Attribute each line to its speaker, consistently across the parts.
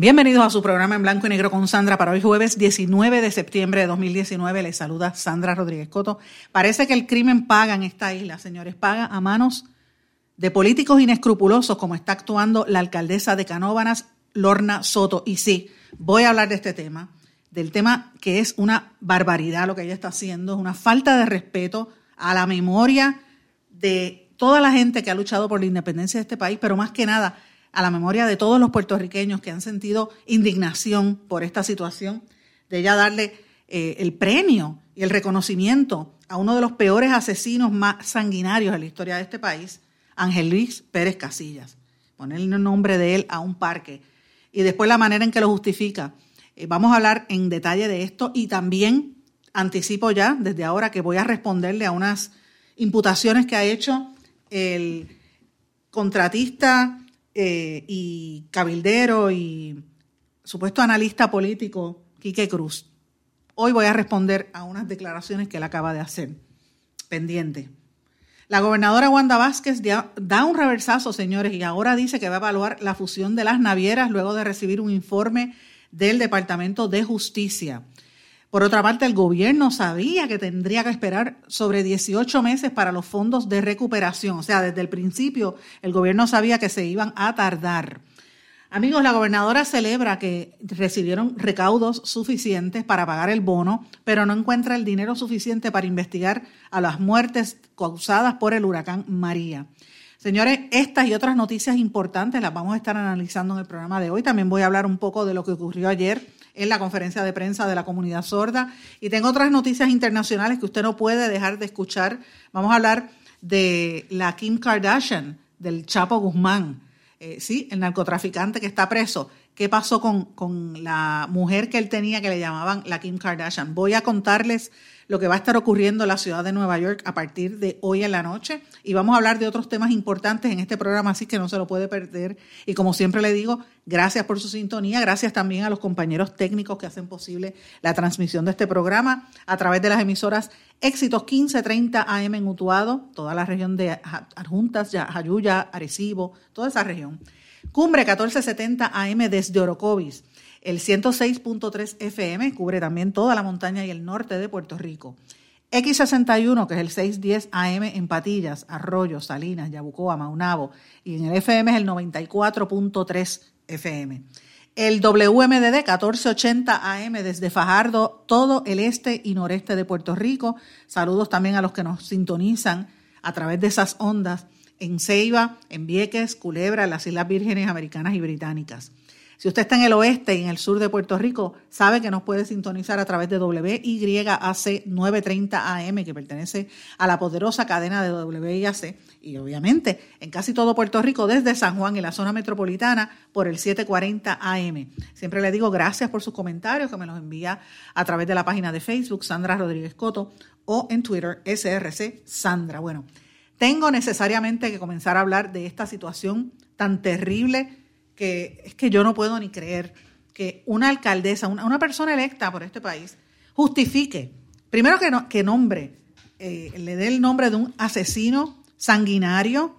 Speaker 1: Bienvenidos a su programa en blanco y negro con Sandra para hoy jueves 19 de septiembre de 2019. Les saluda Sandra Rodríguez Coto. Parece que el crimen paga en esta isla, señores, paga a manos de políticos inescrupulosos como está actuando la alcaldesa de Canóvanas, Lorna Soto. Y sí, voy a hablar de este tema, del tema que es una barbaridad lo que ella está haciendo, es una falta de respeto a la memoria de toda la gente que ha luchado por la independencia de este país, pero más que nada a la memoria de todos los puertorriqueños que han sentido indignación por esta situación, de ella darle eh, el premio y el reconocimiento a uno de los peores asesinos más sanguinarios de la historia de este país, Ángel Luis Pérez Casillas. Ponerle el nombre de él a un parque y después la manera en que lo justifica. Eh, vamos a hablar en detalle de esto y también anticipo ya desde ahora que voy a responderle a unas imputaciones que ha hecho el contratista eh, y cabildero y supuesto analista político Quique Cruz. Hoy voy a responder a unas declaraciones que él acaba de hacer. Pendiente. La gobernadora Wanda Vázquez da un reversazo, señores, y ahora dice que va a evaluar la fusión de las navieras luego de recibir un informe del Departamento de Justicia. Por otra parte, el gobierno sabía que tendría que esperar sobre 18 meses para los fondos de recuperación. O sea, desde el principio el gobierno sabía que se iban a tardar. Amigos, la gobernadora celebra que recibieron recaudos suficientes para pagar el bono, pero no encuentra el dinero suficiente para investigar a las muertes causadas por el huracán María. Señores, estas y otras noticias importantes las vamos a estar analizando en el programa de hoy. También voy a hablar un poco de lo que ocurrió ayer en la conferencia de prensa de la comunidad sorda. Y tengo otras noticias internacionales que usted no puede dejar de escuchar. Vamos a hablar de la Kim Kardashian, del Chapo Guzmán, eh, sí, el narcotraficante que está preso. ¿Qué pasó con, con la mujer que él tenía que le llamaban la Kim Kardashian? Voy a contarles lo que va a estar ocurriendo en la ciudad de Nueva York a partir de hoy en la noche. Y vamos a hablar de otros temas importantes en este programa, así que no se lo puede perder. Y como siempre le digo, gracias por su sintonía, gracias también a los compañeros técnicos que hacen posible la transmisión de este programa a través de las emisoras Éxitos 1530 AM en Utuado, toda la región de Adjuntas, Jayuya, Arecibo, toda esa región. Cumbre 1470 AM desde Orocovis. El 106.3 FM cubre también toda la montaña y el norte de Puerto Rico. X61, que es el 610 AM en Patillas, Arroyo, Salinas, Yabucoa, Maunabo. Y en el FM es el 94.3 FM. El WMDD 1480 AM desde Fajardo, todo el este y noreste de Puerto Rico. Saludos también a los que nos sintonizan a través de esas ondas en Ceiba, en Vieques, Culebra, las Islas Vírgenes Americanas y Británicas. Si usted está en el oeste y en el sur de Puerto Rico, sabe que nos puede sintonizar a través de WYAC 930 AM, que pertenece a la poderosa cadena de WYAC, y obviamente en casi todo Puerto Rico, desde San Juan y la zona metropolitana, por el 740 AM. Siempre le digo gracias por sus comentarios, que me los envía a través de la página de Facebook, Sandra Rodríguez Coto, o en Twitter, SRC Sandra. Bueno, tengo necesariamente que comenzar a hablar de esta situación tan terrible que es que yo no puedo ni creer que una alcaldesa, una, persona electa por este país, justifique, primero que, que nombre, eh, le dé el nombre de un asesino sanguinario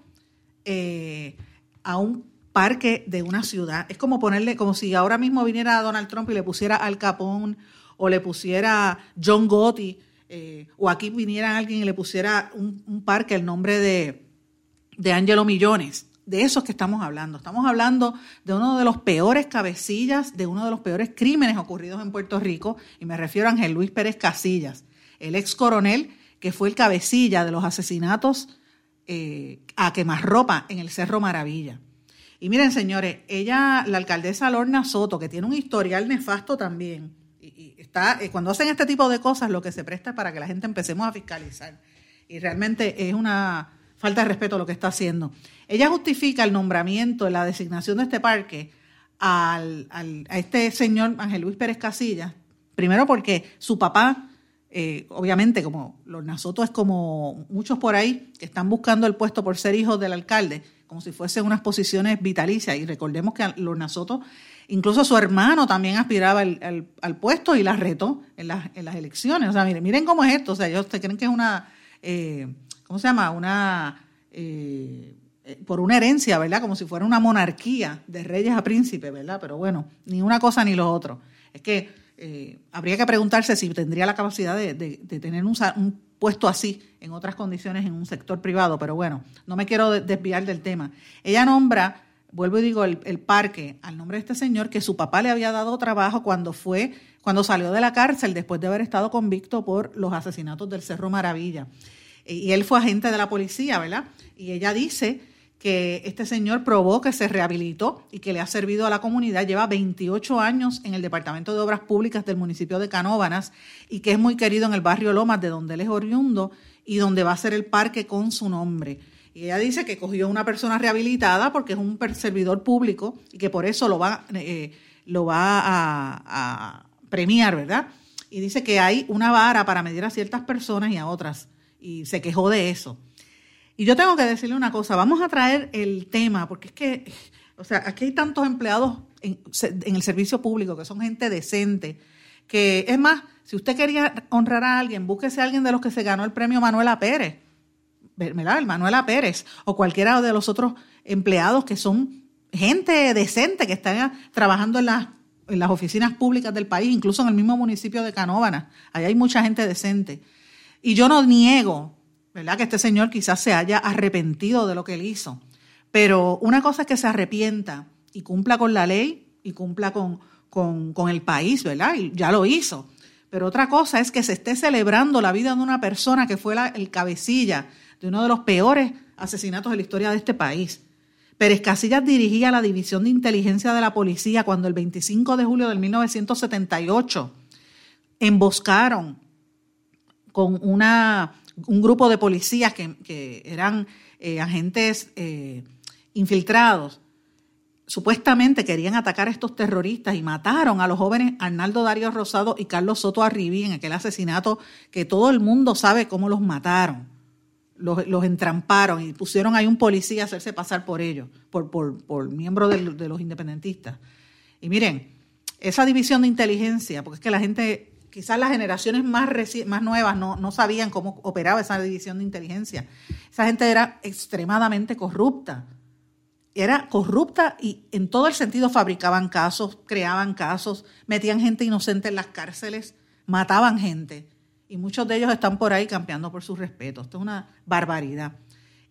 Speaker 1: eh, a un parque de una ciudad. Es como ponerle, como si ahora mismo viniera Donald Trump y le pusiera Al Capone o le pusiera John Gotti, eh, o aquí viniera alguien y le pusiera un, un parque el nombre de, de Angelo Millones de esos que estamos hablando. Estamos hablando de uno de los peores cabecillas, de uno de los peores crímenes ocurridos en Puerto Rico, y me refiero a Ángel Luis Pérez Casillas, el ex coronel que fue el cabecilla de los asesinatos eh, a quemarropa en el Cerro Maravilla. Y miren, señores, ella, la alcaldesa Lorna Soto, que tiene un historial nefasto también, y, está, eh, cuando hacen este tipo de cosas, lo que se presta es para que la gente empecemos a fiscalizar. Y realmente es una falta de respeto lo que está haciendo. Ella justifica el nombramiento, la designación de este parque al, a este señor Ángel Luis Pérez Casillas, primero porque su papá, eh, obviamente como los Nasoto es como muchos por ahí que están buscando el puesto por ser hijos del alcalde, como si fuesen unas posiciones vitalicias, y recordemos que los Nasoto, incluso su hermano también aspiraba al, puesto y la retó en las, en las elecciones. O sea, miren, cómo es esto, o sea, ellos creen que es una... Eh, ¿cómo se llama? Una, eh, por una herencia, ¿verdad? Como si fuera una monarquía de reyes a príncipes, ¿verdad? Pero bueno, ni una cosa ni lo otro. Es que eh, habría que preguntarse si tendría la capacidad de, tener un, puesto así en otras condiciones en un sector privado, pero bueno, no me quiero desviar del tema. Ella nombra, vuelvo y digo, el, el parque al nombre de este señor que su papá le había dado trabajo cuando fue, cuando salió de la cárcel después de haber estado convicto por los asesinatos del Cerro Maravilla y él fue agente de la policía, ¿verdad? Y ella dice que este señor probó que se rehabilitó y que le ha servido a la comunidad. Lleva 28 años en el Departamento de Obras Públicas del municipio de Canóbanas y que es muy querido en el barrio Lomas, de donde él es oriundo y donde va a ser el parque con su nombre. Y ella dice que cogió una persona rehabilitada porque es un servidor público y que por eso lo va, eh, lo va a, a premiar, ¿verdad? Y dice que hay una vara para medir a ciertas personas y a otras y se quejó de eso. Y yo tengo que decirle una cosa, vamos a traer el tema, porque es que, o sea, aquí hay tantos empleados en, el servicio público que son gente decente, que es más, si usted quería honrar a alguien, búsquese a alguien de los que se ganó el premio Manuela Pérez, ¿verdad? El Manuela Pérez, o cualquiera de los otros empleados que son gente decente, que están trabajando en las, en las oficinas públicas del país, incluso en el mismo municipio de Canóvana. Ahí hay mucha gente decente. Y yo no niego, ¿verdad? Que este señor quizás se haya arrepentido de lo que él hizo. Pero una cosa es que se arrepienta y cumpla con la ley y cumpla con, con, el país, ¿verdad? Y ya lo hizo. Pero otra cosa es que se esté celebrando la vida de una persona que fue el cabecilla de uno de los peores asesinatos de la historia de este país. Pérez Casillas dirigía la División de Inteligencia de la Policía cuando el 25 de julio del 1978 emboscaron con una, un grupo de policías que, eran eh, agentes eh, infiltrados. Supuestamente querían atacar a estos terroristas y mataron a los jóvenes Arnaldo Darío Rosado y Carlos Soto Arribí en aquel asesinato que todo el mundo sabe cómo los mataron. Los, entramparon y pusieron ahí un policía a hacerse pasar por ellos, por, por, por miembro de, de los independentistas. Y miren, esa división de inteligencia, porque es que la gente quizás las generaciones más, más nuevas no, sabían cómo operaba esa división de inteligencia. Esa gente era extremadamente corrupta. Era corrupta y en todo el sentido fabricaban casos, creaban casos, metían gente inocente en las cárceles, mataban gente. Y muchos de ellos están por ahí campeando por sus respetos. Esto es una barbaridad.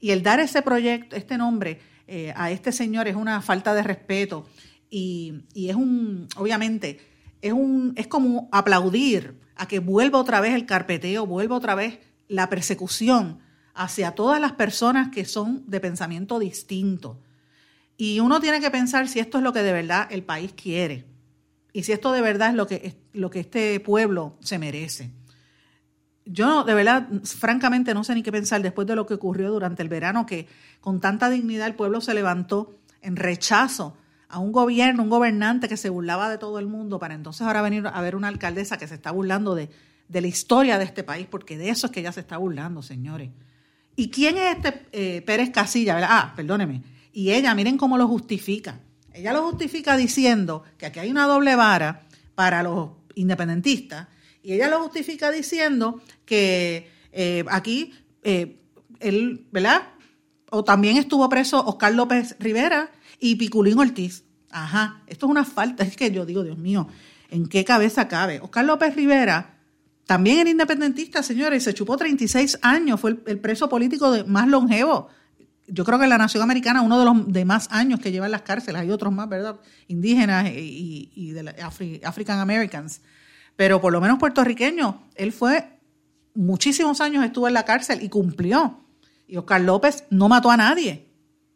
Speaker 1: Y el dar ese proyecto, este nombre eh, a este señor es una falta de respeto y, y es un, obviamente, es, un, es como aplaudir a que vuelva otra vez el carpeteo, vuelva otra vez la persecución hacia todas las personas que son de pensamiento distinto. Y uno tiene que pensar si esto es lo que de verdad el país quiere y si esto de verdad es lo que, lo que este pueblo se merece. Yo de verdad, francamente, no sé ni qué pensar después de lo que ocurrió durante el verano, que con tanta dignidad el pueblo se levantó en rechazo a un gobierno, un gobernante que se burlaba de todo el mundo, para entonces ahora venir a ver una alcaldesa que se está burlando de, la historia de este país, porque de eso es que ella se está burlando, señores. ¿Y quién es este eh, Pérez Casilla? Ah, perdóneme. Y ella, miren cómo lo justifica. Ella lo justifica diciendo que aquí hay una doble vara para los independentistas, y ella lo justifica diciendo que eh, aquí eh, él, ¿verdad? O también estuvo preso Oscar López Rivera, y Piculín Ortiz. Ajá, esto es una falta, es que yo digo, Dios mío, ¿en qué cabeza cabe? Oscar López Rivera también era independentista, señores, y se chupó 36 años, fue el, preso político de, más longevo. Yo creo que en la nación americana, uno de los de más años que lleva en las cárceles, hay otros más, ¿verdad? Indígenas y, African Americans. Pero por lo menos puertorriqueño, él fue muchísimos años estuvo en la cárcel y cumplió. Y Oscar López no mató a nadie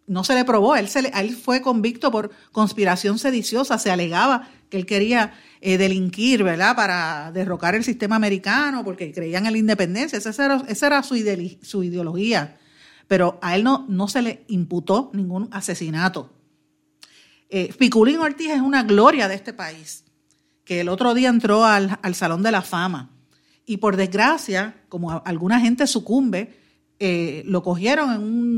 Speaker 1: no se le probó, él, se él fue convicto por conspiración sediciosa, se alegaba que él quería eh, delinquir, ¿verdad?, para derrocar el sistema americano, porque creían en la independencia, esa era, era su, su ideología. pero a él no, no se le imputó ningún asesinato. Eh, Piculín Ortiz es una gloria de este país, que el otro día entró al, Salón de la Fama. Y por desgracia, como alguna gente sucumbe, eh, lo cogieron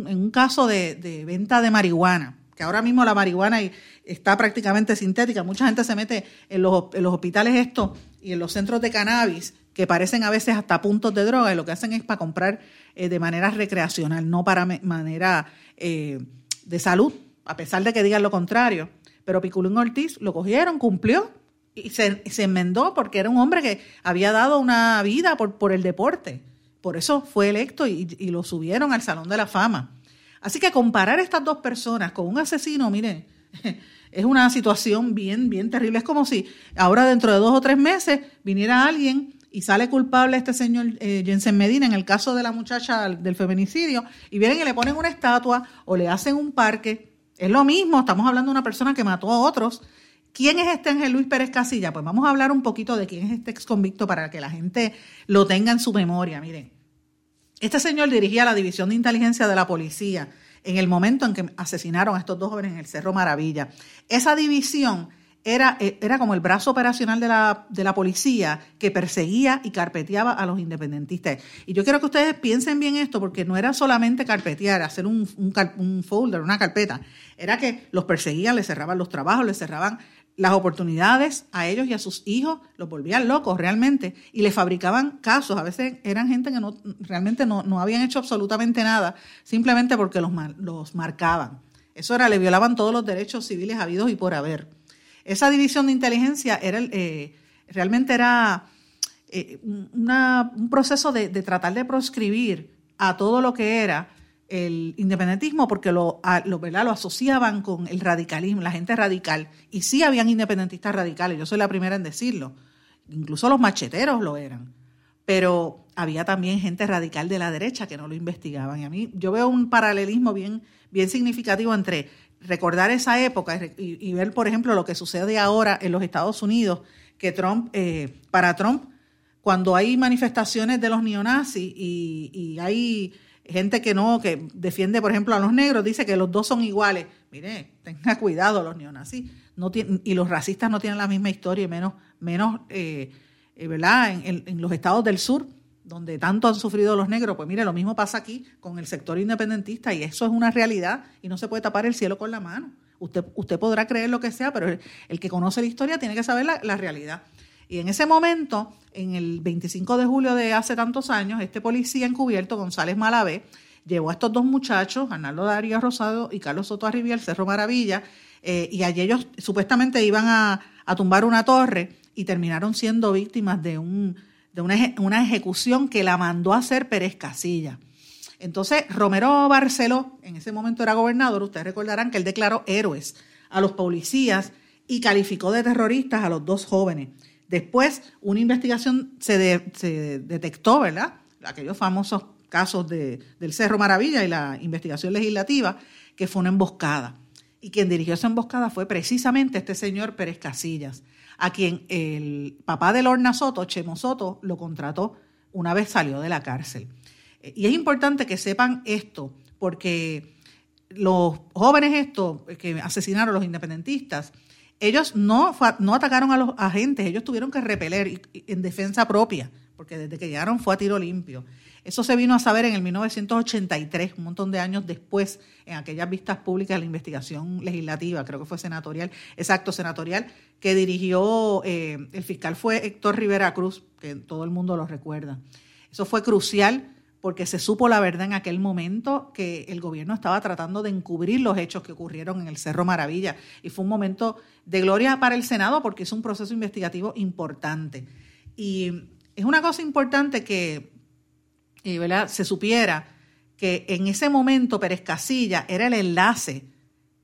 Speaker 1: en un, caso de, venta de marihuana, que ahora mismo la marihuana está prácticamente sintética. Mucha gente se mete en los, en los hospitales esto y en los centros de cannabis que parecen a veces hasta puntos de droga y lo que hacen es para comprar eh, de manera recreacional, no para manera eh, de salud, a pesar de que digan lo contrario. Pero Piculín Ortiz lo cogieron, cumplió y se, enmendó porque era un hombre que había dado una vida por, por el deporte. Por eso fue electo y, lo subieron al Salón de la Fama. Así que comparar estas dos personas con un asesino, miren, es una situación bien, bien terrible. Es como si ahora dentro de dos o tres meses viniera alguien y sale culpable este señor eh, Jensen Medina en el caso de la muchacha del feminicidio y vienen y le ponen una estatua o le hacen un parque. Es lo mismo, estamos hablando de una persona que mató a otros. ¿Quién es este Ángel Luis Pérez Casilla? Pues vamos a hablar un poquito de quién es este ex convicto para que la gente lo tenga en su memoria. Miren, este señor dirigía la división de inteligencia de la policía en el momento en que asesinaron a estos dos jóvenes en el Cerro Maravilla. Esa división era, eh, era como el brazo operacional de la, de la policía que perseguía y carpeteaba a los independentistas. Y yo quiero que ustedes piensen bien esto, porque no era solamente carpetear, hacer un, un, folder, una carpeta, era que los perseguían, les cerraban los trabajos, les cerraban las oportunidades a ellos y a sus hijos, los volvían locos realmente, y les fabricaban casos. A veces eran gente que no, realmente no, no habían hecho absolutamente nada, simplemente porque los, los marcaban. Eso era, le violaban todos los derechos civiles habidos y por haber. Esa división de inteligencia era, eh, realmente era eh, un proceso de, tratar de proscribir a todo lo que era el independentismo porque lo, lo, lo asociaban con el radicalismo, la gente radical. Y sí habían independentistas radicales, yo soy la primera en decirlo. Incluso los macheteros lo eran. Pero había también gente radical de la derecha que no lo investigaban. Y a mí yo veo un paralelismo bien, bien significativo entre recordar esa época y, ver, por ejemplo, lo que sucede ahora en los Estados Unidos, que Trump, eh, para Trump, cuando hay manifestaciones de los neonazis y, hay gente que no, que defiende, por ejemplo, a los negros, dice que los dos son iguales. Mire, tenga cuidado, los neonazis no tienen, y los racistas no tienen la misma historia, menos, menos eh, eh, ¿verdad? en los estados del sur donde tanto han sufrido los negros, pues mire, lo mismo pasa aquí con el sector independentista y eso es una realidad y no se puede tapar el cielo con la mano. Usted, usted podrá creer lo que sea, pero el, que conoce la historia tiene que saber la, realidad. Y en ese momento, en el 25 de julio de hace tantos años, este policía encubierto, González Malavé, llevó a estos dos muchachos, Arnaldo Darío Rosado y Carlos Soto Arribia, al Cerro Maravilla, eh, y allí ellos supuestamente iban a, tumbar una torre y terminaron siendo víctimas de un de una, ejecución que la mandó a hacer Pérez Casilla. Entonces, Romero Barceló, en ese momento era gobernador, ustedes recordarán que él declaró héroes a los policías y calificó de terroristas a los dos jóvenes. Después, una investigación se, detectó, ¿verdad? Aquellos famosos casos de, del Cerro Maravilla y la investigación legislativa, que fue una emboscada. Y quien dirigió esa emboscada fue precisamente este señor Pérez Casillas a quien el papá de Lorna Soto, Chemo Soto, lo contrató una vez salió de la cárcel. Eh, y es importante que sepan esto, porque los jóvenes estos que asesinaron a los independentistas, ellos no, no atacaron a los agentes, ellos tuvieron que repeler en defensa propia, porque desde que llegaron fue a tiro limpio. Eso se vino a saber en el 1983, un montón de años después, en aquellas vistas públicas de la investigación legislativa, creo que fue senatorial, exacto, senatorial, que dirigió eh, el fiscal fue Héctor Rivera Cruz, que todo el mundo lo recuerda. Eso fue crucial porque se supo la verdad en aquel momento que el gobierno estaba tratando de encubrir los hechos que ocurrieron en el Cerro Maravilla. Y fue un momento de gloria para el Senado porque es un proceso investigativo importante. Y es una cosa importante que se supiera que en ese momento Pérez Casilla era el enlace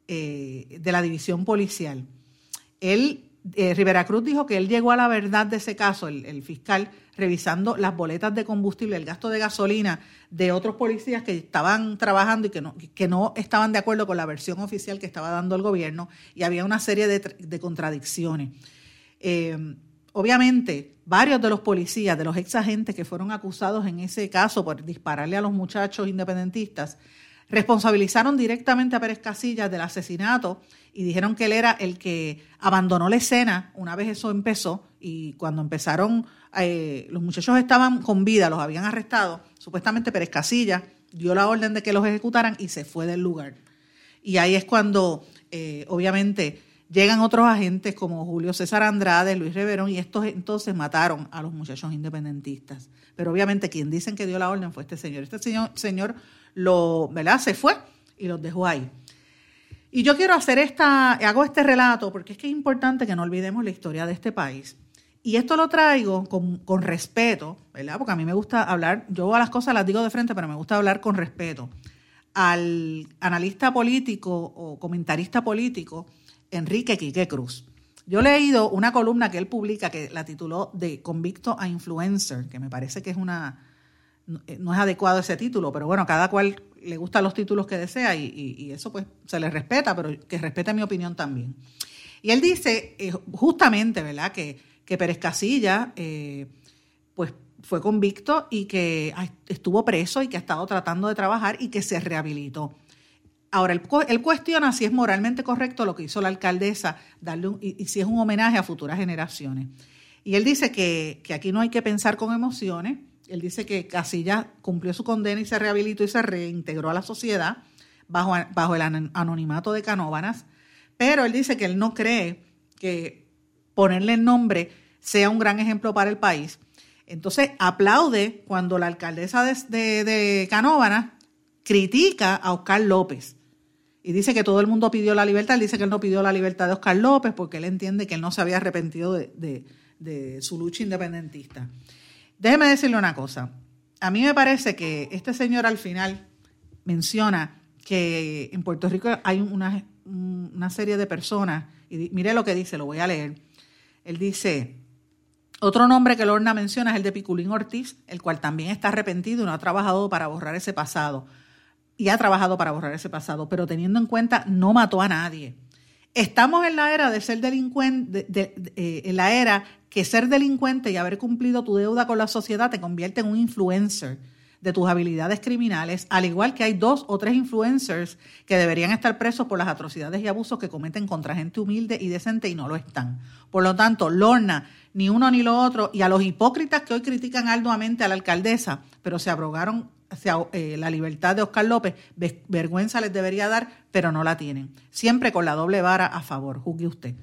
Speaker 1: eh, de la división policial. Él, eh, Rivera Cruz dijo que él llegó a la verdad de ese caso, el, fiscal, revisando las boletas de combustible, el gasto de gasolina de otros policías que estaban trabajando y que no, estaban de acuerdo con la versión oficial que estaba dando el gobierno y había una serie de, contradicciones. Eh, obviamente, varios de los policías, de los ex agentes que fueron acusados en ese caso por dispararle a los muchachos independentistas, responsabilizaron directamente a Pérez Casillas del asesinato y dijeron que él era el que abandonó la escena una vez eso empezó y cuando empezaron, eh, los muchachos estaban con vida, los habían arrestado, supuestamente Pérez Casillas dio la orden de que los ejecutaran y se fue del lugar. Y ahí es cuando, eh, obviamente, llegan otros agentes como Julio César Andrade, Luis Reverón, y estos entonces mataron a los muchachos independentistas. Pero obviamente quien dicen que dio la orden fue este señor. Este señor, señor lo, ¿verdad? Se fue y los dejó ahí. Y yo quiero hacer esta, hago este relato porque es que es importante que no olvidemos la historia de este país. Y esto lo traigo con, con, respeto, ¿verdad? Porque a mí me gusta hablar, yo a las cosas las digo de frente, pero me gusta hablar con respeto. Al analista político o comentarista político Enrique Quique Cruz. Yo he leído una columna que él publica que la tituló De convicto a influencer, que me parece que es una, no es adecuado ese título, pero bueno, cada cual le gustan los títulos que desea y, eso pues se le respeta, pero que respete mi opinión también. Y él dice eh, justamente, ¿verdad?, que, que Pérez Casilla, eh, pues fue convicto y que estuvo preso y que ha estado tratando de trabajar y que se rehabilitó. Ahora, él, cuestiona si es moralmente correcto lo que hizo la alcaldesa darle y, si es un homenaje a futuras generaciones. Y él dice que, que aquí no hay que pensar con emociones, él dice que Casilla cumplió su condena y se rehabilitó y se reintegró a la sociedad bajo, bajo el anonimato de Canóbanas, pero él dice que él no cree que ponerle el nombre sea un gran ejemplo para el país. Entonces aplaude cuando la alcaldesa de, de, Canóvanas critica a Oscar López y dice que todo el mundo pidió la libertad. Él dice que él no pidió la libertad de Oscar López porque él entiende que él no se había arrepentido de, de su lucha independentista. Déjeme decirle una cosa. A mí me parece que este señor al final menciona que en Puerto Rico hay una, serie de personas, y mire lo que dice, lo voy a leer. Él dice, otro nombre que Lorna menciona es el de Piculín Ortiz, el cual también está arrepentido y no ha trabajado para borrar ese pasado. Y ha trabajado para borrar ese pasado, pero teniendo en cuenta, no mató a nadie. Estamos en la era de ser delincuente, eh, en la era que ser delincuente y haber cumplido tu deuda con la sociedad te convierte en un influencer de tus habilidades criminales, al igual que hay dos o tres influencers que deberían estar presos por las atrocidades y abusos que cometen contra gente humilde y decente y no lo están. Por lo tanto, Lorna, ni uno ni lo otro, y a los hipócritas que hoy critican arduamente a la alcaldesa, pero se abrogaron eh, la libertad de Oscar López, vergüenza les debería dar, pero no la tienen. Siempre con la doble vara a favor, juzgue usted.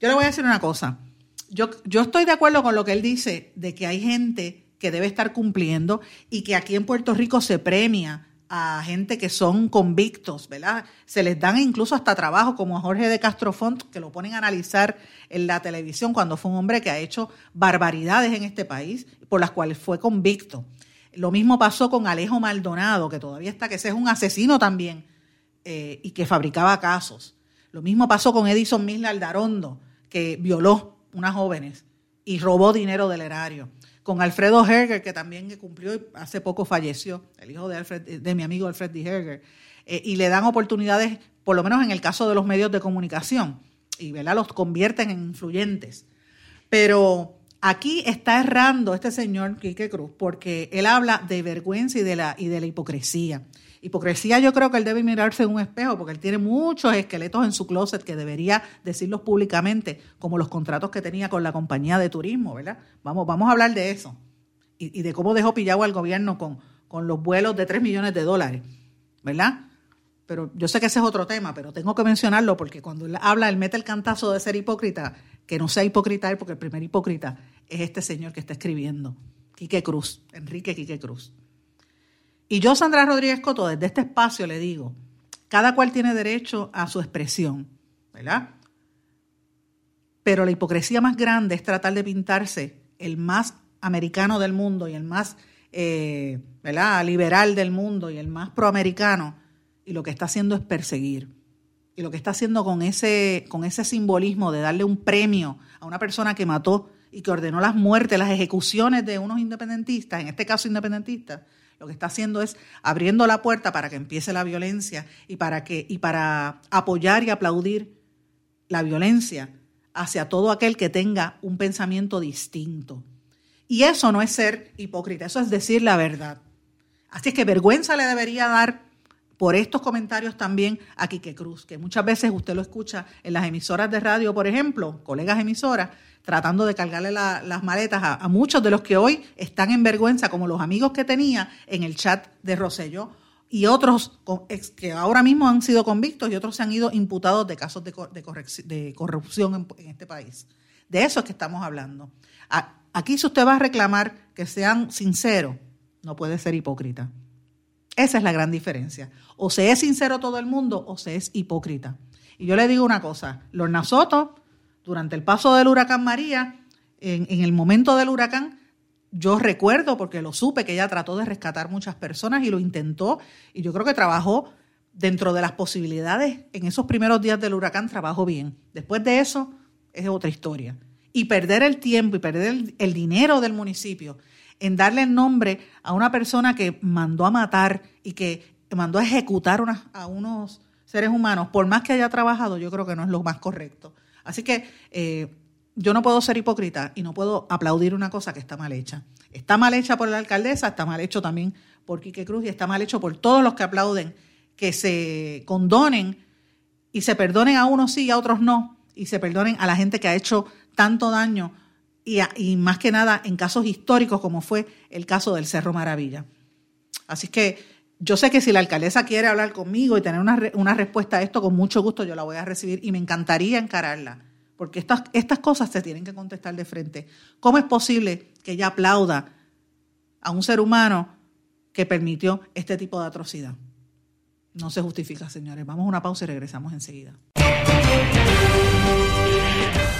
Speaker 1: Yo le voy a decir una cosa. Yo, yo estoy de acuerdo con lo que él dice de que hay gente que debe estar cumpliendo y que aquí en Puerto Rico se premia a gente que son convictos, ¿verdad? Se les dan incluso hasta trabajo, como a Jorge de Castrofont, que lo ponen a analizar en la televisión cuando fue un hombre que ha hecho barbaridades en este país, por las cuales fue convicto. Lo mismo pasó con Alejo Maldonado, que todavía está, que ese es un asesino también eh, y que fabricaba casos. Lo mismo pasó con Edison Misla Aldarondo, que violó unas jóvenes y robó dinero del erario. Con Alfredo Herger, que también cumplió y hace poco falleció, el hijo de, Alfred, de mi amigo Alfred D. Herger. Eh, y le dan oportunidades, por lo menos en el caso de los medios de comunicación, y ¿verdad? los convierten en influyentes. Pero Aquí está errando este señor Quique Cruz porque él habla de vergüenza y de la, y de la hipocresía. Hipocresía yo creo que él debe mirarse en un espejo porque él tiene muchos esqueletos en su closet que debería decirlos públicamente, como los contratos que tenía con la compañía de turismo, ¿verdad? Vamos, vamos a hablar de eso y, de cómo dejó pillado al gobierno con, con los vuelos de 3 millones de dólares, ¿verdad? Pero yo sé que ese es otro tema, pero tengo que mencionarlo porque cuando él habla, él mete el cantazo de ser hipócrita, que no sea hipócrita porque el primer hipócrita es este señor que está escribiendo, Quique Cruz, Enrique Quique Cruz. Y yo, Sandra Rodríguez Coto, desde este espacio le digo, cada cual tiene derecho a su expresión, ¿verdad? Pero la hipocresía más grande es tratar de pintarse el más americano del mundo y el más eh, ¿verdad? liberal del mundo y el más proamericano y lo que está haciendo es perseguir. Y lo que está haciendo con ese, con ese simbolismo de darle un premio a una persona que mató y que ordenó las muertes, las ejecuciones de unos independentistas, en este caso independentistas, lo que está haciendo es abriendo la puerta para que empiece la violencia y para que y para apoyar y aplaudir la violencia hacia todo aquel que tenga un pensamiento distinto. Y eso no es ser hipócrita, eso es decir la verdad. Así es que vergüenza le debería dar por estos comentarios también a Quique Cruz, que muchas veces usted lo escucha en las emisoras de radio, por ejemplo, colegas emisoras, tratando de cargarle las maletas a, muchos de los que hoy están en vergüenza, como los amigos que tenía en el chat de Roselló, y otros que ahora mismo han sido convictos y otros se han ido imputados de casos de, de corrupción en, este país. De eso es que estamos hablando. Aquí si usted va a reclamar que sean sinceros, no puede ser hipócrita. Esa es la gran diferencia. O se es sincero todo el mundo o se es hipócrita. Y yo le digo una cosa, los Soto, durante el paso del huracán María, en el momento del huracán, yo recuerdo, porque lo supe, que ella trató de rescatar muchas personas y lo intentó, y yo creo que trabajó dentro de las posibilidades en esos primeros días del huracán, trabajó bien. Después de eso, es otra historia. Y perder el tiempo y perder el, dinero del municipio en darle nombre a una persona que mandó a matar y que mandó a ejecutar a unos seres humanos, por más que haya trabajado, yo creo que no es lo más correcto. Así que eh, yo no puedo ser hipócrita y no puedo aplaudir una cosa que está mal hecha. Está mal hecha por la alcaldesa, está mal hecho también por Quique Cruz y está mal hecho por todos los que aplauden que se condonen y se perdonen a unos sí y a otros no, y se perdonen a la gente que ha hecho tanto daño y, y más que nada en casos históricos como fue el caso del Cerro Maravilla. Así que yo sé que si la alcaldesa quiere hablar conmigo y tener una, una respuesta a esto, con mucho gusto yo la voy a recibir y me encantaría encararla porque estas, estas cosas se tienen que contestar de frente. ¿Cómo es posible que ella aplauda a un ser humano que permitió este tipo de atrocidad? No se justifica, señores. Vamos a una pausa y regresamos enseguida.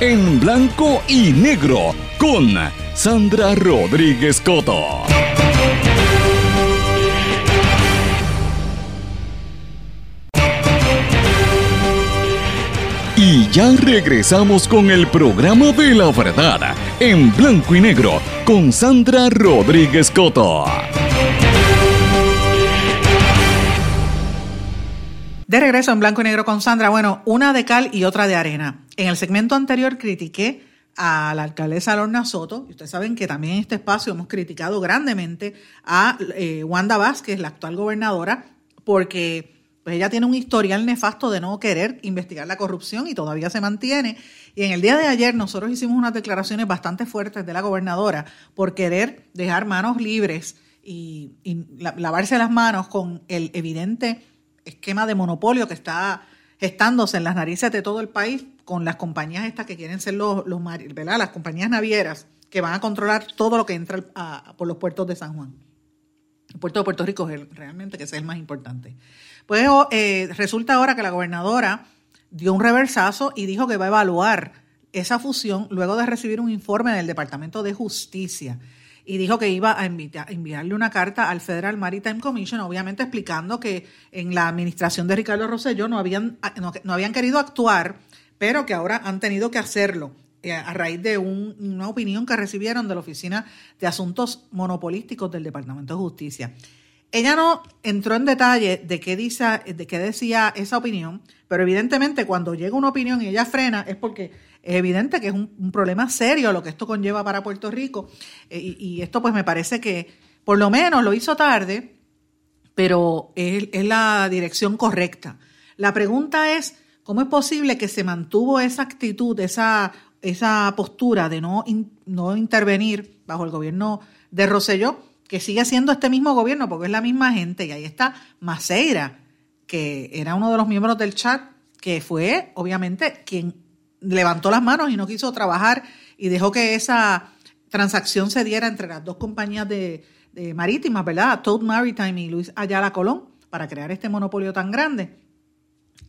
Speaker 2: en blanco y negro con Sandra Rodríguez Coto. Y ya regresamos con el programa de la verdad en blanco y negro con Sandra Rodríguez Coto.
Speaker 1: De regreso en blanco y negro con Sandra. Bueno, una de cal y otra de arena. En el segmento anterior critiqué a la alcaldesa Lorna Soto, y ustedes saben que también en este espacio hemos criticado grandemente a eh, Wanda Vázquez, la actual gobernadora, porque pues, ella tiene un historial nefasto de no querer investigar la corrupción y todavía se mantiene. Y en el día de ayer nosotros hicimos unas declaraciones bastante fuertes de la gobernadora por querer dejar manos libres y, y lavarse las manos con el evidente esquema de monopolio que está gestándose en las narices de todo el país con las compañías estas que quieren ser los, los ¿verdad? las compañías navieras que van a controlar todo lo que entra por los puertos de San Juan. El puerto de Puerto Rico es realmente que es el más importante. Pues eh, resulta ahora que la gobernadora dio un reversazo y dijo que va a evaluar esa fusión luego de recibir un informe del Departamento de Justicia y dijo que iba a enviarle una carta al Federal Maritime Commission, obviamente explicando que en la administración de Ricardo Rosselló no habían, no, habían querido actuar, pero que ahora han tenido que hacerlo eh, a raíz de una opinión que recibieron de la Oficina de Asuntos Monopolísticos del Departamento de Justicia. Ella no entró en detalle de qué, dice, de qué decía esa opinión, pero evidentemente cuando llega una opinión y ella frena es porque es evidente que es un, problema serio lo que esto conlleva para Puerto Rico. Eh, y, esto pues me parece que por lo menos lo hizo tarde, pero es, la dirección correcta. La pregunta es, ¿cómo es posible que se mantuvo esa actitud, esa, esa postura de no, no intervenir bajo el gobierno de Roselló, que sigue siendo este mismo gobierno, porque es la misma gente, y ahí está Maceira, que era uno de los miembros del chat, que fue obviamente quien levantó las manos y no quiso trabajar y dejó que esa transacción se diera entre las dos compañías de, marítimas, ¿verdad? Toad Maritime y Luis Ayala Colón, para crear este monopolio tan grande.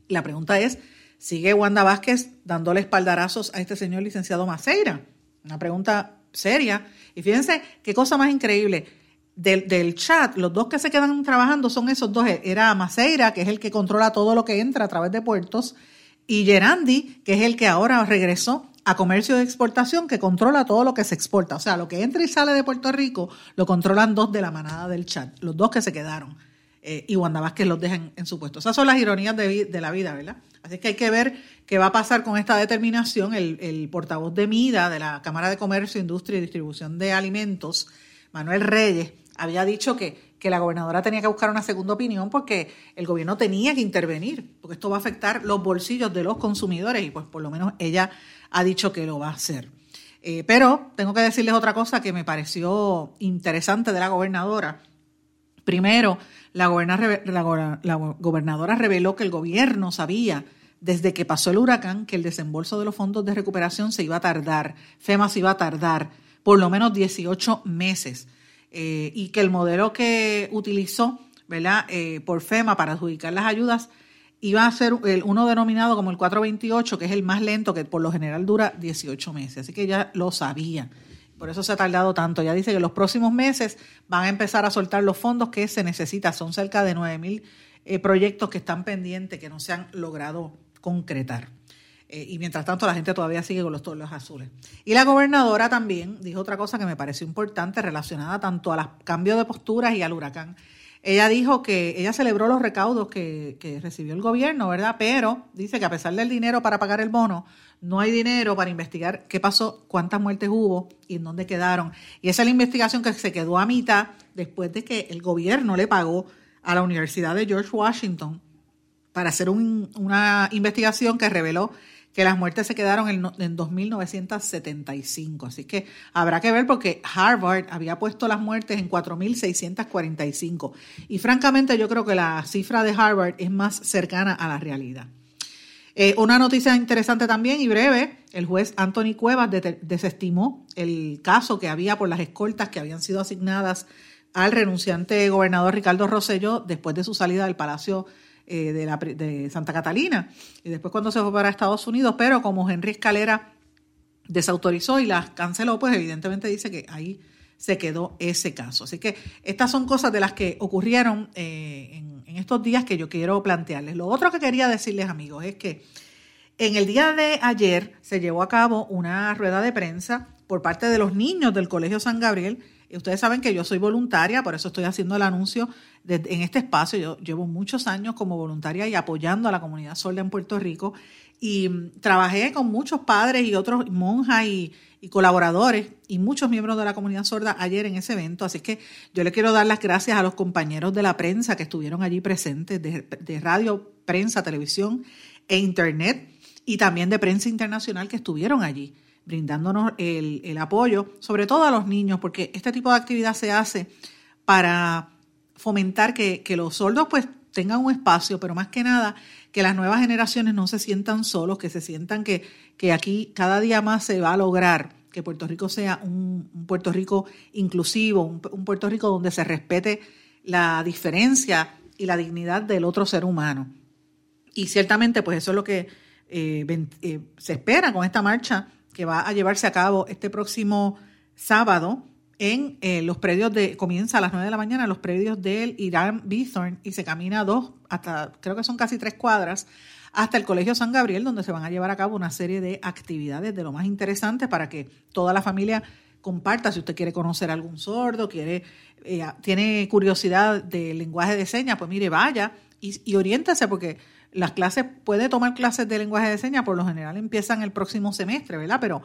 Speaker 1: La pregunta es, ¿sigue Wanda Vázquez dándole espaldarazos a este señor licenciado Maceira? Una pregunta seria. Y fíjense qué cosa más increíble. Del, del, chat, los dos que se quedan trabajando son esos dos. Era Maceira, que es el que controla todo lo que entra a través de puertos, y Gerandi, que es el que ahora regresó a comercio de exportación, que controla todo lo que se exporta. O sea, lo que entra y sale de Puerto Rico lo controlan dos de la manada del chat, los dos que se quedaron. Eh, y Wanda Vázquez los dejan en su puesto. Esas son las ironías de, la vida, ¿verdad? Así que hay que ver qué va a pasar con esta determinación. El, el portavoz de MIDA, de la Cámara de Comercio, Industria y Distribución de Alimentos, Manuel Reyes, había dicho que, que la gobernadora tenía que buscar una segunda opinión porque el gobierno tenía que intervenir, porque esto va a afectar los bolsillos de los consumidores y pues por lo menos ella ha dicho que lo va a hacer. Eh, pero tengo que decirles otra cosa que me pareció interesante de la gobernadora. Primero, la, gobernadora reveló que el gobierno sabía desde que pasó el huracán que el desembolso de los fondos de recuperación se iba a tardar, FEMA se iba a tardar por lo menos 18 meses eh, y que el modelo que utilizó ¿verdad? Eh, por FEMA para adjudicar las ayudas iba a ser el, uno denominado como el 428, que es el más lento, que por lo general dura 18 meses. Así que ya lo sabía. Por eso se ha tardado tanto. Ya dice que los próximos meses van a empezar a soltar los fondos que se necesitan. Son cerca de 9 mil eh, proyectos que están pendientes, que no se han logrado concretar. Eh, y mientras tanto la gente todavía sigue con los toros azules. Y la gobernadora también dijo otra cosa que me pareció importante relacionada tanto al cambio de posturas y al huracán. Ella dijo que ella celebró los recaudos que, recibió el gobierno, ¿verdad? Pero dice que a pesar del dinero para pagar el bono, no hay dinero para investigar qué pasó, cuántas muertes hubo y en dónde quedaron. Y esa es la investigación que se quedó a mitad después de que el gobierno le pagó a la Universidad de George Washington para hacer una investigación que reveló que las muertes se quedaron en, en 2.975. Así que habrá que ver porque Harvard había puesto las muertes en 4.645. Y francamente yo creo que la cifra de Harvard es más cercana a la realidad. Eh, una noticia interesante también y breve, el juez Anthony Cuevas desestimó el caso que había por las escoltas que habían sido asignadas al renunciante gobernador Ricardo Rosselló después de su salida del Palacio eh, de, Santa Catalina y después cuando se fue para Estados Unidos, pero como Henry Escalera desautorizó y las canceló, pues evidentemente dice que ahí se quedó ese caso. Así que estas son cosas de las que ocurrieron eh, en, en, estos días que yo quiero plantearles. Lo otro que quería decirles, amigos, es que en el día de ayer se llevó a cabo una rueda de prensa por parte de los niños del Colegio San Gabriel Ustedes saben que yo soy voluntaria, por eso estoy haciendo el anuncio en este espacio. Yo llevo muchos años como voluntaria y apoyando a la comunidad sorda en Puerto Rico. Y mm, trabajé con muchos padres y otros monjas y, colaboradores y muchos miembros de la comunidad sorda ayer en ese evento. Así que yo le quiero dar las gracias a los compañeros de la prensa que estuvieron allí presentes, de, de radio, prensa, televisión e internet, y también de prensa internacional que estuvieron allí brindándonos el, apoyo, sobre todo a los niños, porque este tipo de actividad se hace para fomentar que, los sordos pues tengan un espacio, pero más que nada que las nuevas generaciones no se sientan solos, que se sientan que, que aquí cada día más se va a lograr que Puerto Rico sea un, Puerto Rico inclusivo, un, Puerto Rico donde se respete la diferencia y la dignidad del otro ser humano. Y ciertamente, pues eso es lo que eh, eh, se espera con esta marcha que va a llevarse a cabo este próximo sábado en eh, los predios de, comienza a las 9 de la mañana, los predios del Irán Bithorn y se camina dos, hasta creo que son casi tres cuadras, hasta el Colegio San Gabriel, donde se van a llevar a cabo una serie de actividades de lo más interesantes para que toda la familia comparta. Si usted quiere conocer a algún sordo, quiere, eh, tiene curiosidad del lenguaje de señas, pues mire, vaya y, y oriéntese porque las clases, puede tomar clases de lenguaje de señas, por lo general empiezan el próximo semestre, ¿verdad? Pero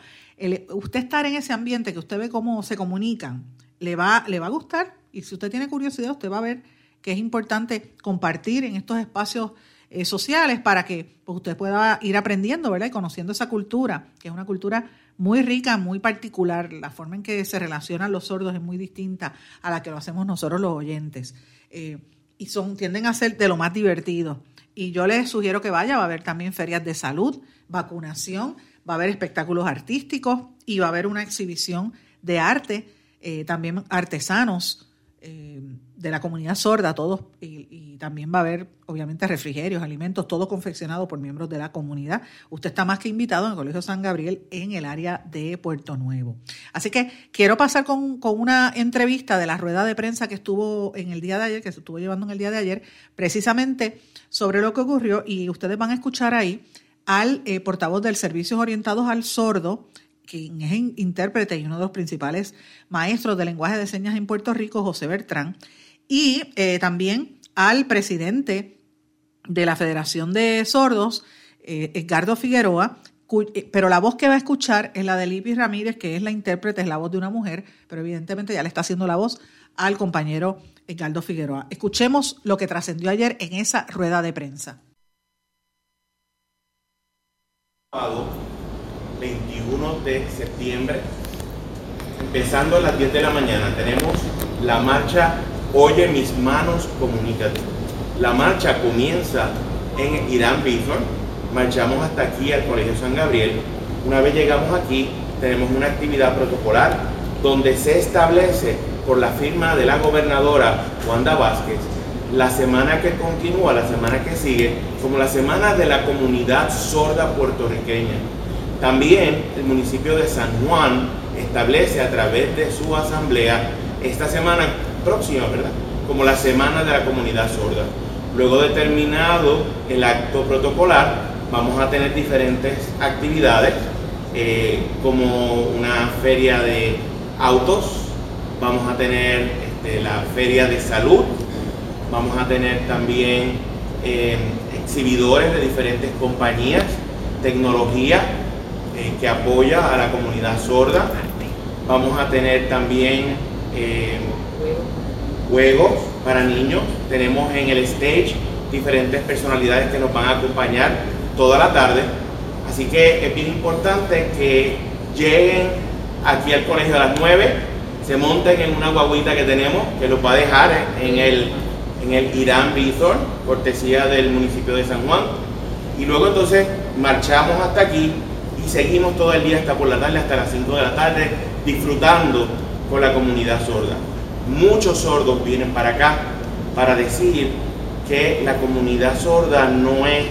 Speaker 1: usted estar en ese ambiente, que usted ve cómo se comunican, le va, le va a gustar. Y si usted tiene curiosidad, usted va a ver que es importante compartir en estos espacios eh, sociales para que pues, usted pueda ir aprendiendo, ¿verdad? Y conociendo esa cultura, que es una cultura muy rica, muy particular. La forma en que se relacionan los sordos es muy distinta a la que lo hacemos nosotros los oyentes. Eh, y son, tienden a ser de lo más divertido. Y yo les sugiero que vaya, va a haber también ferias de salud, vacunación, va a haber espectáculos artísticos y va a haber una exhibición de arte, eh, también artesanos eh, de la comunidad sorda, todos, y, también va a haber, obviamente, refrigerios, alimentos, todo confeccionado por miembros de la comunidad. Usted está más que invitado en el Colegio San Gabriel en el área de Puerto Nuevo. Así que quiero pasar con, con una entrevista de la rueda de prensa que estuvo en el día de ayer, que se estuvo llevando en el día de ayer, precisamente sobre lo que ocurrió, y ustedes van a escuchar ahí al eh, portavoz del Servicios Orientados al Sordo, quien es intérprete y uno de los principales maestros de lenguaje de señas en Puerto Rico, José Bertrán, y eh, también al presidente de la Federación de Sordos, eh, Edgardo Figueroa, pero la voz que va a escuchar es la de Lipi Ramírez, que es la intérprete, es la voz de una mujer, pero evidentemente ya le está haciendo la voz al compañero Edgardo Figueroa. Escuchemos lo que trascendió ayer en esa rueda de prensa.
Speaker 3: 21 de septiembre, empezando a las 10 de la mañana, tenemos la marcha Oye mis manos, comunícate. La marcha comienza en Irán Bithorn, marchamos hasta aquí al Colegio San Gabriel. Una vez llegamos aquí, tenemos una actividad protocolar donde se establece por la firma de la gobernadora Wanda Vázquez la semana que continúa, la semana que sigue, como la semana de la comunidad sorda puertorriqueña. También el municipio de San Juan establece a través de su asamblea esta semana próxima, ¿verdad? Como la semana de la comunidad sorda. Luego de terminado el acto protocolar, vamos a tener diferentes actividades, eh, como una feria de autos, vamos a tener este, la feria de salud, vamos a tener también eh, exhibidores de diferentes compañías, tecnología eh, que apoya a la comunidad sorda, vamos a tener también juegos para niños. Tenemos en el stage diferentes personalidades que nos van a acompañar toda la tarde. Así que es bien importante que lleguen aquí al colegio a las 9, se monten en una guaguita que tenemos que los va a dejar en el, en el Irán Resort, cortesía del municipio de San Juan. Y luego entonces marchamos hasta aquí y seguimos todo el día hasta por la tarde, hasta las 5 de la tarde, disfrutando con la comunidad sorda muchos sordos vienen para acá para decir que la comunidad sorda no es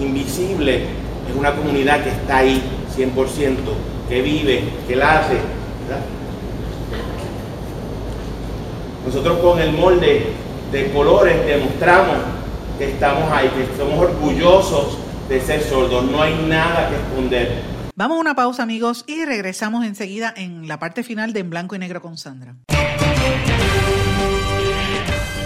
Speaker 3: invisible, es una comunidad que está ahí 100%, que vive, que la hace. Nosotros con el molde de colores demostramos que estamos ahí, que somos orgullosos de ser sordos, no hay nada que esconder.
Speaker 1: Vamos a una pausa amigos y regresamos enseguida en la parte final de En Blanco y Negro con Sandra.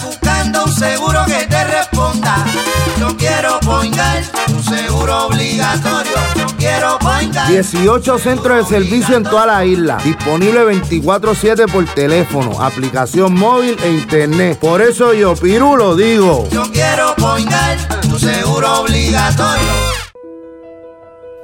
Speaker 4: Buscando un seguro que te responda, yo quiero poingar un seguro obligatorio. Yo quiero poingar.
Speaker 5: 18 centros de servicio en toda la isla. Disponible 24-7 por teléfono, aplicación móvil e internet. Por eso yo, Piru, lo digo.
Speaker 4: Yo quiero poingar un seguro obligatorio.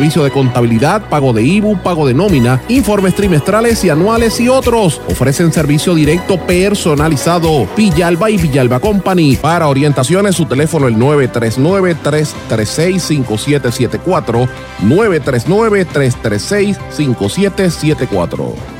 Speaker 6: servicio de contabilidad, pago de IBU, pago de nómina, informes trimestrales y anuales y otros. Ofrecen servicio directo personalizado. Villalba y Villalba Company. Para orientaciones, su teléfono el 939-336-5774. 939-336-5774.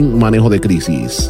Speaker 6: manejo de crisis.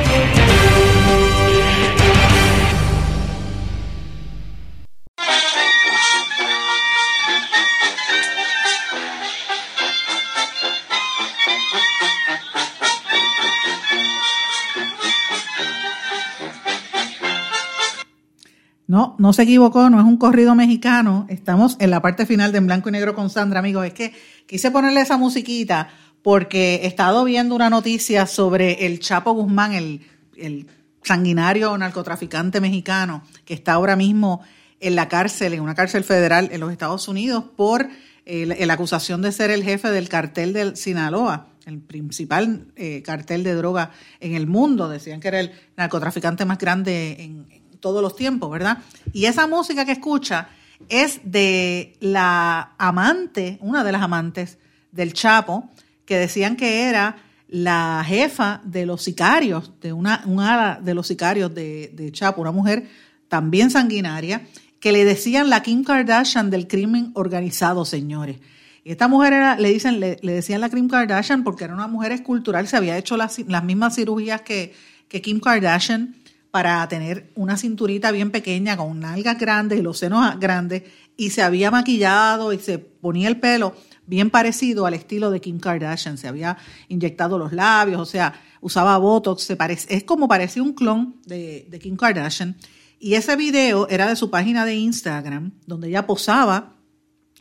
Speaker 1: No, no se equivocó, no es un corrido mexicano. Estamos en la parte final de En Blanco y Negro con Sandra, amigos. Es que quise ponerle esa musiquita porque he estado viendo una noticia sobre el Chapo Guzmán, el, el sanguinario narcotraficante mexicano que está ahora mismo en la cárcel, en una cárcel federal en los Estados Unidos por eh, la acusación de ser el jefe del cartel del Sinaloa, el principal eh, cartel de droga en el mundo. Decían que era el narcotraficante más grande en, todos los tiempos, ¿verdad? Y esa música que escucha es de la amante, una de las amantes del Chapo, que decían que era la jefa de los sicarios, de una, de los sicarios de, de, Chapo, una mujer también sanguinaria, que le decían la Kim Kardashian del crimen organizado, señores. Y esta mujer era, le dicen, le, decían la Kim Kardashian porque era una mujer escultural, se había hecho las, las mismas cirugías que, que Kim Kardashian para tener una cinturita bien pequeña con nalgas grandes y los senos grandes y se había maquillado y se ponía el pelo bien parecido al estilo de Kim Kardashian, se había inyectado los labios, o sea, usaba Botox, se parece, es como parecía un clon de, de Kim Kardashian. Y ese video era de su página de Instagram, donde ella posaba,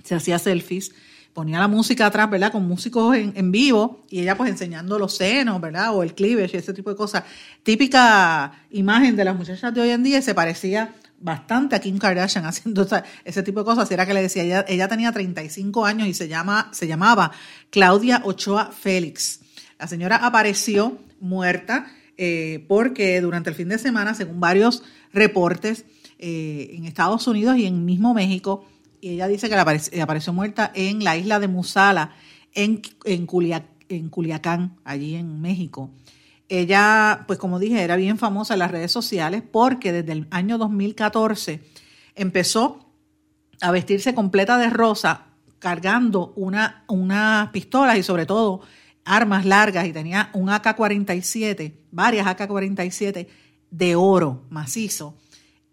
Speaker 1: se hacía selfies, ponía la música atrás, ¿verdad? Con músicos en, vivo y ella pues enseñando los senos, ¿verdad? O el cleavage y ese tipo de cosas. Típica imagen de las muchachas de hoy en día se parecía bastante a Kim Kardashian haciendo ese tipo de cosas. Era que le decía, ella, ella tenía 35 años y se, llama, se llamaba Claudia Ochoa Félix. La señora apareció muerta eh, porque durante el fin de semana, según varios reportes eh, en Estados Unidos y en mismo México, y ella dice que la apareció, muerta en la isla de Musala, en, Culiacán, allí en México. Ella, pues como dije, era bien famosa en las redes sociales porque desde el año 2014 empezó a vestirse completa de rosa, cargando una, unas pistolas y sobre todo armas largas y tenía un AK-47, varias AK-47 de oro macizo.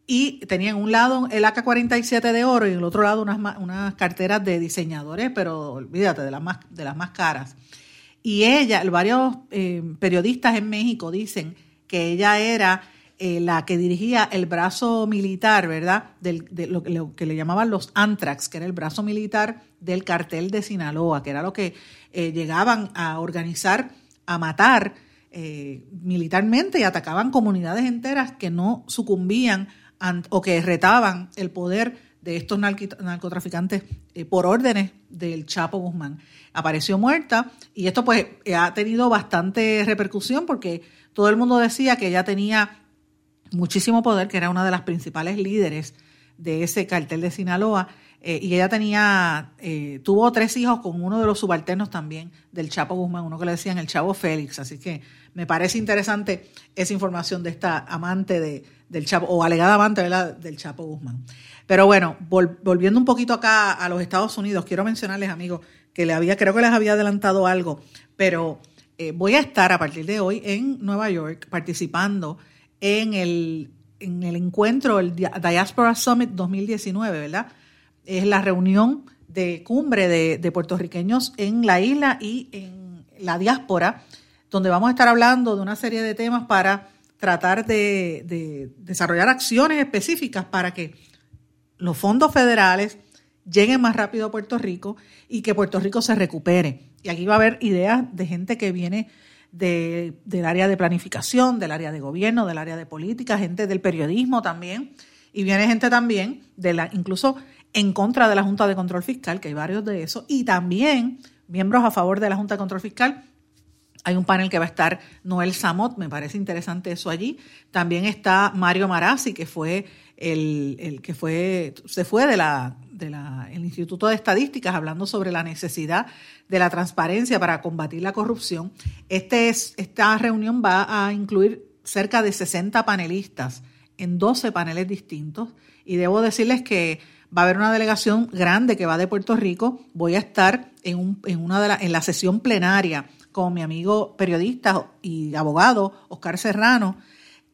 Speaker 1: Y tenía en un lado el AK-47 de oro y en el otro lado unas, unas carteras de diseñadores, pero olvídate, de las más, de las más caras. Y ella, varios eh, periodistas en México dicen que ella era eh, la que dirigía el brazo militar, ¿verdad? de lo, que le llamaban los Antrax, que era el brazo militar del cartel de Sinaloa, que era lo que eh, llegaban a organizar, a matar militarmente y atacaban comunidades enteras que no sucumbían o que retaban el poder de estos narcotraficantes por órdenes del Chapo Guzmán. Apareció muerta y esto pues ha tenido bastante repercusión porque todo el mundo decía que ella tenía muchísimo poder, que era una de las principales líderes de ese cartel de Sinaloa. Eh, y ella tenía, eh, tuvo tres hijos con uno de los subalternos también del Chapo Guzmán, uno que le decían el Chavo Félix. Así que me parece interesante esa información de esta amante de, del Chapo, o alegada amante del Chapo Guzmán. Pero bueno, volviendo un poquito acá a los Estados Unidos, quiero mencionarles, amigos, que le había, creo que les había adelantado algo, pero eh, voy a estar a partir de hoy en Nueva York participando en el, en el encuentro, el Diaspora Summit 2019, ¿verdad? Es la reunión de cumbre de, puertorriqueños en la isla y en la diáspora, donde vamos a estar hablando de una serie de temas para tratar de, de desarrollar acciones específicas para que los fondos federales lleguen más rápido a Puerto Rico y que Puerto Rico se recupere. Y aquí va a haber ideas de gente que viene del área de planificación, del área de gobierno, del área de política, gente del periodismo también, y viene gente también de la, incluso en contra de la Junta de Control Fiscal, que hay varios de esos, y también miembros a favor de la Junta de Control Fiscal. Hay un panel que va a estar Noel Samot, me parece interesante eso allí. También está Mario Marazzi, que fue el, que fue, se fue de la, del Instituto de Estadísticas hablando sobre la necesidad de la transparencia para combatir la corrupción. Este es, esta reunión va a incluir cerca de 60 panelistas en 12 paneles distintos y debo decirles que va a haber una delegación grande que va de Puerto Rico. Voy a estar en, un, en, una de la, en la sesión plenaria con mi amigo periodista y abogado Oscar Serrano.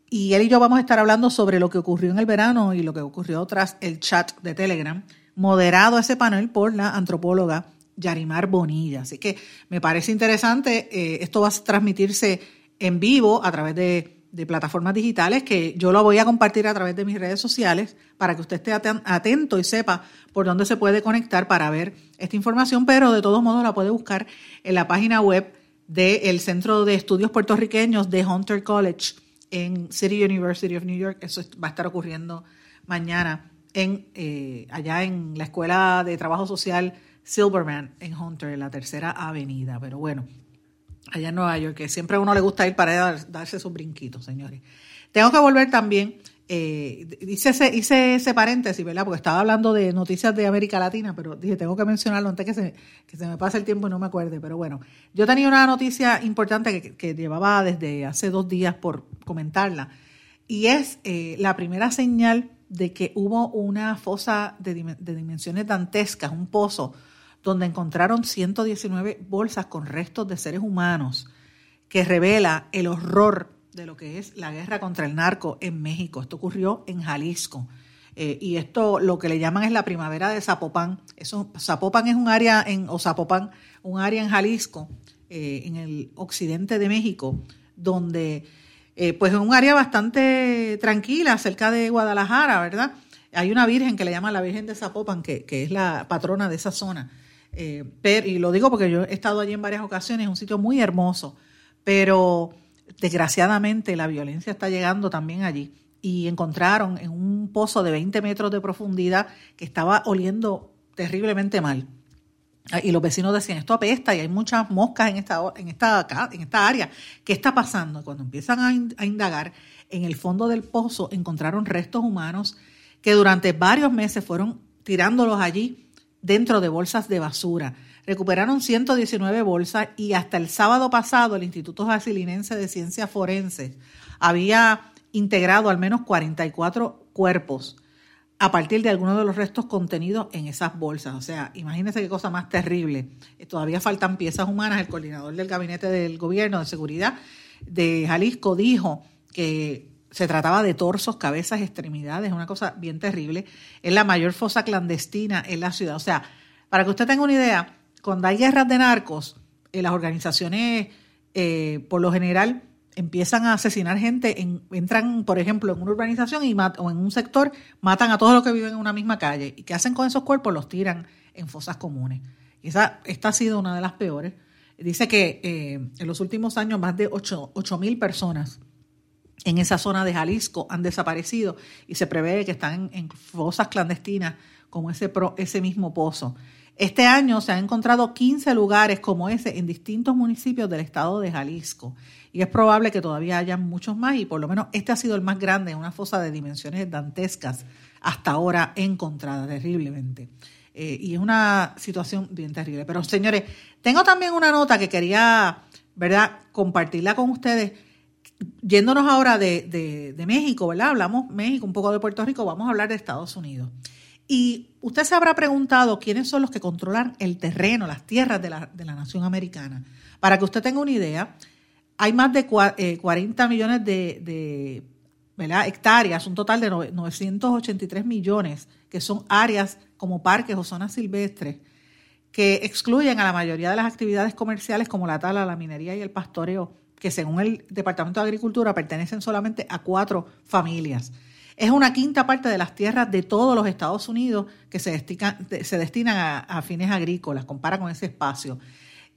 Speaker 1: Y él y yo vamos a estar hablando sobre lo que ocurrió en el verano y lo que ocurrió tras el chat de Telegram, moderado ese panel por la antropóloga Yarimar Bonilla. Así que me parece interesante. Eh, esto va a transmitirse en vivo a través de, plataformas digitales que yo lo voy a compartir a través de mis redes sociales para que usted esté atento y sepa por dónde se puede conectar para ver esta información, pero de todos modos la puede buscar en la página web del Centro de Estudios Puertorriqueños de Hunter College en City University of New York. Eso va a estar ocurriendo mañana en eh, allá en la Escuela de Trabajo Social Silverman en Hunter, en la tercera avenida. Pero bueno, allá en Nueva York, que siempre a uno le gusta ir para darse sus brinquitos, señores. Tengo que volver también, eh, hice, ese, hice ese paréntesis, ¿verdad? Porque estaba hablando de noticias de América Latina, pero dije, tengo que mencionarlo antes que se, que se me pase el tiempo y no me acuerde. Pero bueno, yo tenía una noticia importante que, llevaba desde hace dos días por comentarla, y es eh, la primera señal de que hubo una fosa de, de dimensiones dantescas, un pozo donde encontraron 119 bolsas con restos de seres humanos, que revela el horror de lo que es la guerra contra el narco en México. Esto ocurrió en Jalisco. Eh, y esto lo que le llaman es la primavera de Zapopan. Eso, Zapopan es un área en, o Zapopan, un área en Jalisco, eh, en el occidente de México, donde eh, pues es un área bastante tranquila, cerca de Guadalajara, ¿verdad? Hay una virgen que le llaman la Virgen de Zapopan, que, que es la patrona de esa zona. Eh, y lo digo porque yo he estado allí en varias ocasiones, es un sitio muy hermoso, pero desgraciadamente la violencia está llegando también allí. Y encontraron en un pozo de 20 metros de profundidad que estaba oliendo terriblemente mal. Ah, y los vecinos decían, esto apesta y hay muchas moscas en esta, en esta, en esta área. ¿Qué está pasando? Cuando empiezan a indagar, en el fondo del pozo encontraron restos humanos que durante varios meses fueron tirándolos allí dentro de bolsas de basura. Recuperaron 119 bolsas y hasta el sábado pasado el Instituto Jasilinense de Ciencias Forenses había integrado al menos 44 cuerpos a partir de algunos de los restos contenidos en esas bolsas. O sea, imagínense qué cosa más terrible. Eh, todavía faltan piezas humanas. El coordinador del gabinete del gobierno de seguridad de Jalisco dijo que se trataba de torsos, cabezas, extremidades, una cosa bien terrible. Es la mayor fosa clandestina en la ciudad. O sea, para que usted tenga una idea, cuando hay guerras de narcos, eh, las organizaciones, eh, por lo general, empiezan a asesinar gente, entran, por ejemplo, en una urbanización y o en un sector, matan a todos los que viven en una misma calle. ¿Y qué hacen con esos cuerpos? Los tiran en fosas comunes. Y esa, esta ha sido una de las peores. Dice que eh, en los últimos años más de 8 mil personas en esa zona de Jalisco han desaparecido y se prevé que están en, fosas clandestinas como ese, ese mismo pozo. Este año se han encontrado 15 lugares como ese en distintos municipios del estado de Jalisco y es probable que todavía haya muchos más y por lo menos este ha sido el más grande, una fosa de dimensiones dantescas hasta ahora encontrada terriblemente. Eh, y es una situación bien terrible. Pero señores, tengo también una nota que quería, ¿verdad?, compartirla con ustedes. Yéndonos ahora de, México, ¿verdad? Hablamos México, un poco de Puerto Rico, vamos a hablar de Estados Unidos. Y usted se habrá preguntado quiénes son los que controlan el terreno, las tierras de la, de la nación americana. Para que usted tenga una idea, hay más de 40 eh, millones de, hectáreas, un total de 983 millones, que son áreas como parques o zonas silvestres, que excluyen a la mayoría de las actividades comerciales como la tala, la minería y el pastoreo, que según el Departamento de Agricultura pertenecen solamente a cuatro familias. Es una quinta parte de las tierras de todos los Estados Unidos que se, destinan a, fines agrícolas, compara con ese espacio.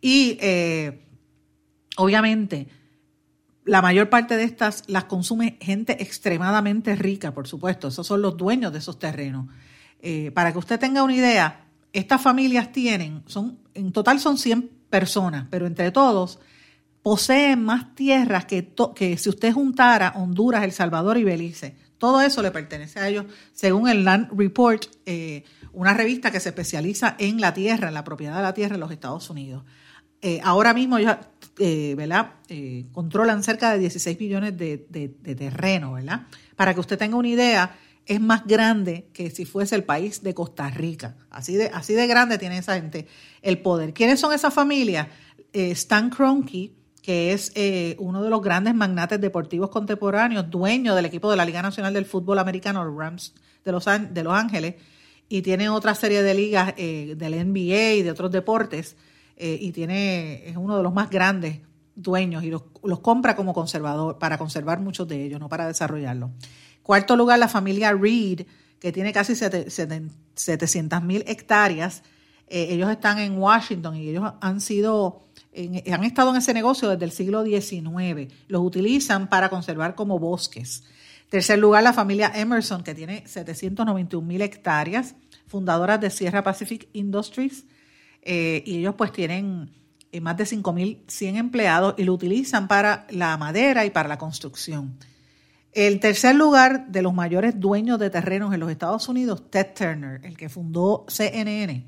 Speaker 1: Y eh, Obviamente, la mayor parte de estas las consume gente extremadamente rica, por supuesto. Esos son los dueños de esos terrenos. Eh, para que usted tenga una idea, estas familias tienen, son, en total son 100 personas, pero entre todos poseen más tierras que, que si usted juntara Honduras, El Salvador y Belice. Todo eso le pertenece a ellos, según el Land Report, eh, una revista que se especializa en la tierra, en la propiedad de la tierra en los Estados Unidos. Eh, ahora mismo ellos eh, ¿verdad? Controlan cerca de 16 millones de, terreno, ¿verdad? Para que usted tenga una idea, es más grande que si fuese el país de Costa Rica. Así de, así de grande tiene esa gente el poder. ¿Quiénes son esas familias? Stan Kroenke, que es uno de los grandes magnates deportivos contemporáneos, dueño del equipo de la Liga Nacional del Fútbol Americano, los Rams de Los, de los Ángeles, y tiene otra serie de ligas del NBA y de otros deportes eh, y tiene, es uno de los más grandes dueños y los, compra como conservador para conservar muchos de ellos, no para desarrollarlos. Cuarto lugar, la familia Reed, que tiene casi 700 mil hectáreas. Eh, ellos están en Washington y ellos han sido, han estado en ese negocio desde el siglo XIX. Los utilizan para conservar como bosques. Tercer lugar, la familia Emerson, que tiene 791 mil hectáreas, fundadoras de Sierra Pacific Industries, eh, y ellos pues tienen eh, más de 5.100 empleados y lo utilizan para la madera y para la construcción. El tercer lugar de los mayores dueños de terrenos en los Estados Unidos, Ted Turner, el que fundó CNN.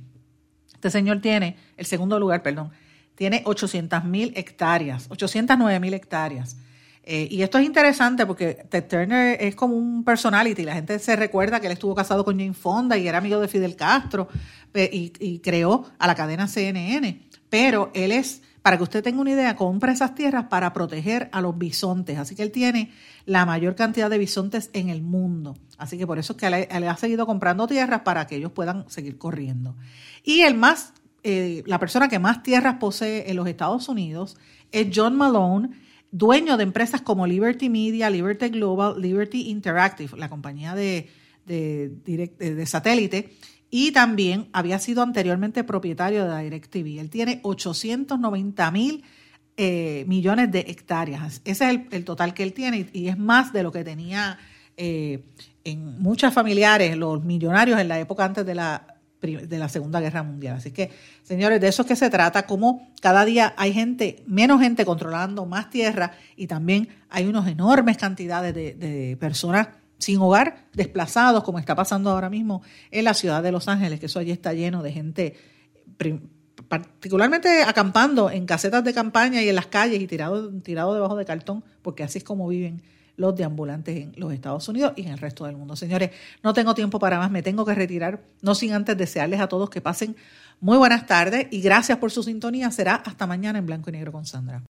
Speaker 1: Este señor tiene, el segundo lugar, perdón, tiene 800.000 hectáreas, 809.000 hectáreas. Eh, y esto es interesante porque Ted Turner es como un personality. La gente se recuerda que él estuvo casado con Jane Fonda y era amigo de Fidel Castro y, creó a la cadena CNN. Pero él es, para que usted tenga una idea, compra esas tierras para proteger a los bisontes. Así que él tiene la mayor cantidad de bisontes en el mundo. Así que por eso es que él, ha seguido comprando tierras para que ellos puedan seguir corriendo. Y el más, eh, la persona que más tierras posee en los Estados Unidos es John Malone dueño de empresas como Liberty Media, Liberty Global, Liberty Interactive, la compañía de, de, satélite, y también había sido anteriormente propietario de DirecTV. Él tiene 890 mil eh, millones de hectáreas. Ese es el, total que él tiene y es más de lo que tenía eh, en muchas familiares, los millonarios en la época antes de la de la Segunda Guerra Mundial. Así que, señores, de eso es que se trata, como cada día hay gente, menos gente controlando más tierra y también hay unas enormes cantidades de, personas sin hogar, desplazados, como está pasando ahora mismo en la ciudad de Los Ángeles, que eso allí está lleno de gente, particularmente acampando en casetas de campaña y en las calles y tirado, tirado debajo de cartón, porque así es como viven los deambulantes en los Estados Unidos y en el resto del mundo. Señores, no tengo tiempo para más, me tengo que retirar, no sin antes desearles a todos que pasen muy buenas tardes y gracias por su sintonía. Será hasta mañana en blanco y negro con Sandra.